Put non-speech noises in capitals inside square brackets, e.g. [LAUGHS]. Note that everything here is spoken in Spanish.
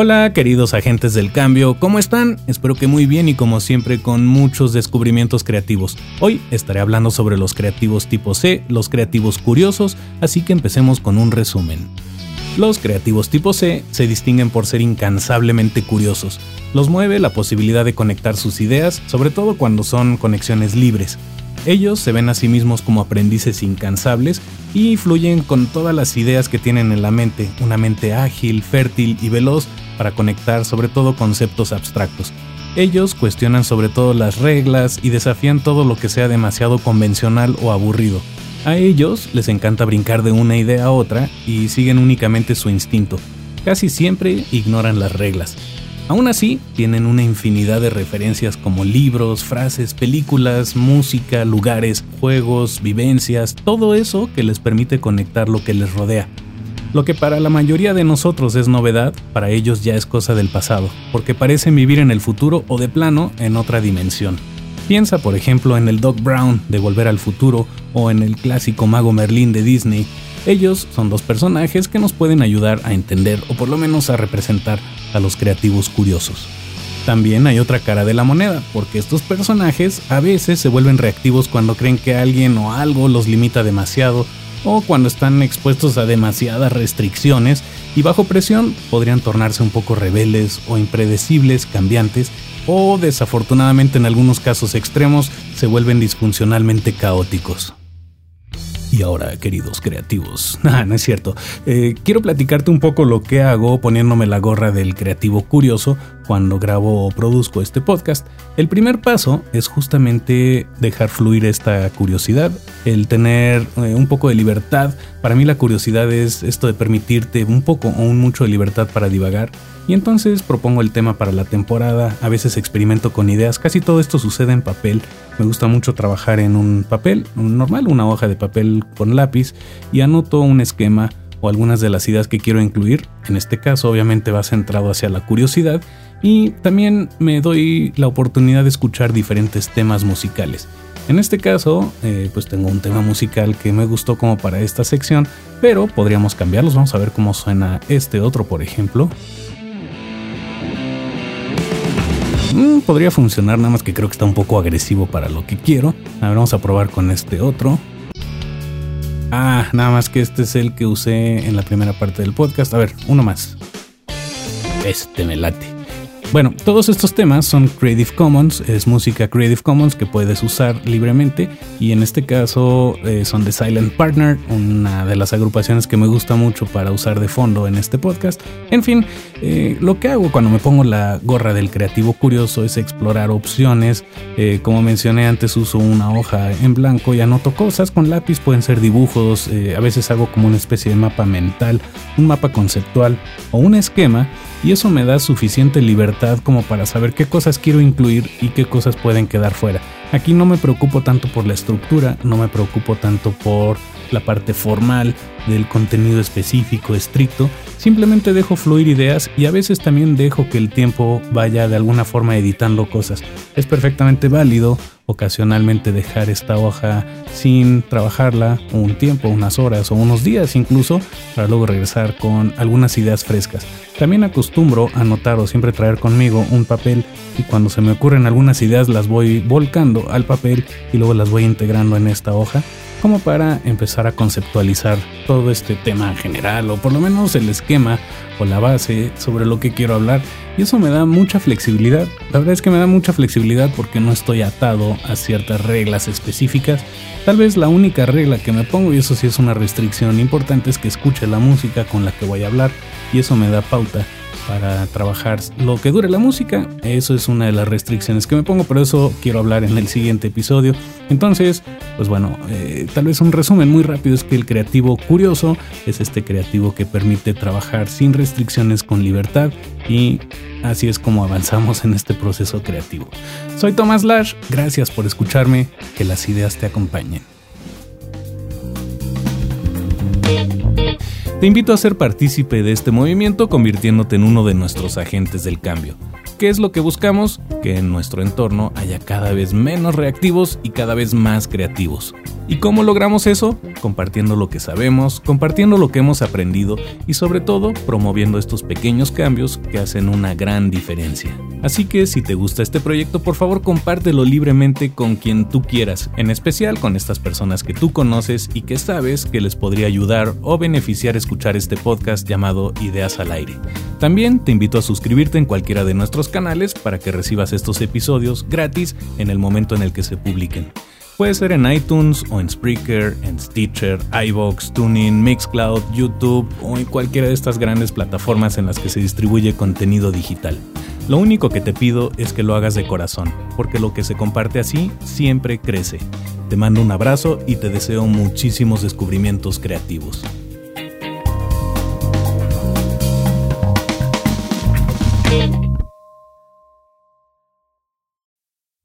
Hola queridos agentes del cambio, ¿cómo están? Espero que muy bien y como siempre con muchos descubrimientos creativos. Hoy estaré hablando sobre los creativos tipo C, los creativos curiosos, así que empecemos con un resumen. Los creativos tipo C se distinguen por ser incansablemente curiosos. Los mueve la posibilidad de conectar sus ideas, sobre todo cuando son conexiones libres. Ellos se ven a sí mismos como aprendices incansables y fluyen con todas las ideas que tienen en la mente, una mente ágil, fértil y veloz para conectar sobre todo conceptos abstractos. Ellos cuestionan sobre todo las reglas y desafían todo lo que sea demasiado convencional o aburrido. A ellos les encanta brincar de una idea a otra y siguen únicamente su instinto. Casi siempre ignoran las reglas. Aún así, tienen una infinidad de referencias como libros, frases, películas, música, lugares, juegos, vivencias, todo eso que les permite conectar lo que les rodea. Lo que para la mayoría de nosotros es novedad, para ellos ya es cosa del pasado, porque parecen vivir en el futuro o de plano en otra dimensión. Piensa por ejemplo en el Doc Brown de Volver al Futuro o en el clásico Mago Merlín de Disney. Ellos son dos personajes que nos pueden ayudar a entender o por lo menos a representar a los creativos curiosos. También hay otra cara de la moneda, porque estos personajes a veces se vuelven reactivos cuando creen que alguien o algo los limita demasiado o cuando están expuestos a demasiadas restricciones y bajo presión podrían tornarse un poco rebeldes o impredecibles, cambiantes o desafortunadamente en algunos casos extremos se vuelven disfuncionalmente caóticos. Y ahora, queridos creativos, [LAUGHS] ah, no es cierto, eh, quiero platicarte un poco lo que hago poniéndome la gorra del creativo curioso cuando grabo o produzco este podcast. El primer paso es justamente dejar fluir esta curiosidad, el tener eh, un poco de libertad. Para mí la curiosidad es esto de permitirte un poco o un mucho de libertad para divagar y entonces propongo el tema para la temporada, a veces experimento con ideas, casi todo esto sucede en papel. Me gusta mucho trabajar en un papel, normal, una hoja de papel con lápiz, y anoto un esquema o algunas de las ideas que quiero incluir. En este caso obviamente va centrado hacia la curiosidad y también me doy la oportunidad de escuchar diferentes temas musicales. En este caso, eh, pues tengo un tema musical que me gustó como para esta sección, pero podríamos cambiarlos. Vamos a ver cómo suena este otro, por ejemplo. Mm, podría funcionar, nada más que creo que está un poco agresivo para lo que quiero. A ver, vamos a probar con este otro. Ah, nada más que este es el que usé en la primera parte del podcast. A ver, uno más. Este me late. Bueno, todos estos temas son Creative Commons, es música Creative Commons que puedes usar libremente y en este caso eh, son de Silent Partner, una de las agrupaciones que me gusta mucho para usar de fondo en este podcast. En fin, eh, lo que hago cuando me pongo la gorra del creativo curioso es explorar opciones. Eh, como mencioné antes, uso una hoja en blanco y anoto cosas con lápiz, pueden ser dibujos, a veces hago como una especie de mapa mental, un mapa conceptual o un esquema y eso me da suficiente libertad como para saber qué cosas quiero incluir y qué cosas pueden quedar fuera. Aquí no me preocupo tanto por la estructura, no me preocupo tanto por la parte formal del contenido específico, estricto, simplemente dejo fluir ideas y a veces también dejo que el tiempo vaya de alguna forma editando cosas. Es perfectamente válido ocasionalmente dejar esta hoja sin trabajarla un tiempo, unas horas o unos días incluso, para luego regresar con algunas ideas frescas. También acostumbro anotar o siempre traer conmigo un papel y cuando se me ocurren algunas ideas las voy volcando al papel y luego las voy integrando en esta hoja como para empezar a conceptualizar todo este tema general o por lo menos el esquema o la base sobre lo que quiero hablar y eso me da mucha flexibilidad. La verdad es que me da mucha flexibilidad porque no estoy atado a ciertas reglas específicas. Tal vez la única regla que me pongo, y eso sí es una restricción importante, es que escuche la música con la que voy a hablar y eso me da pauta para trabajar lo que dure la música. Eso es una de las restricciones que me pongo, pero eso quiero hablar en el siguiente episodio. Entonces, pues bueno, eh, tal vez un resumen muy rápido es que el creativo curioso es este creativo que permite trabajar sin restricciones con libertad y así es como avanzamos en este proceso creativo. Soy Tomás Lash, gracias por escucharme, que las ideas te acompañen. Te invito a ser partícipe de este movimiento convirtiéndote en uno de nuestros agentes del cambio. ¿Qué es lo que buscamos? Que en nuestro entorno haya cada vez menos reactivos y cada vez más creativos. ¿Y cómo logramos eso? Compartiendo lo que sabemos, compartiendo lo que hemos aprendido y sobre todo promoviendo estos pequeños cambios que hacen una gran diferencia. Así que si te gusta este proyecto, por favor compártelo libremente con quien tú quieras, en especial con estas personas que tú conoces y que sabes que les podría ayudar o beneficiar escuchar este podcast llamado Ideas al Aire. También te invito a suscribirte en cualquiera de nuestros canales para que recibas estos episodios gratis en el momento en el que se publiquen. Puede ser en iTunes o en Spreaker, en Stitcher, iBox, Tuning, Mixcloud, YouTube o en cualquiera de estas grandes plataformas en las que se distribuye contenido digital. Lo único que te pido es que lo hagas de corazón, porque lo que se comparte así siempre crece. Te mando un abrazo y te deseo muchísimos descubrimientos creativos.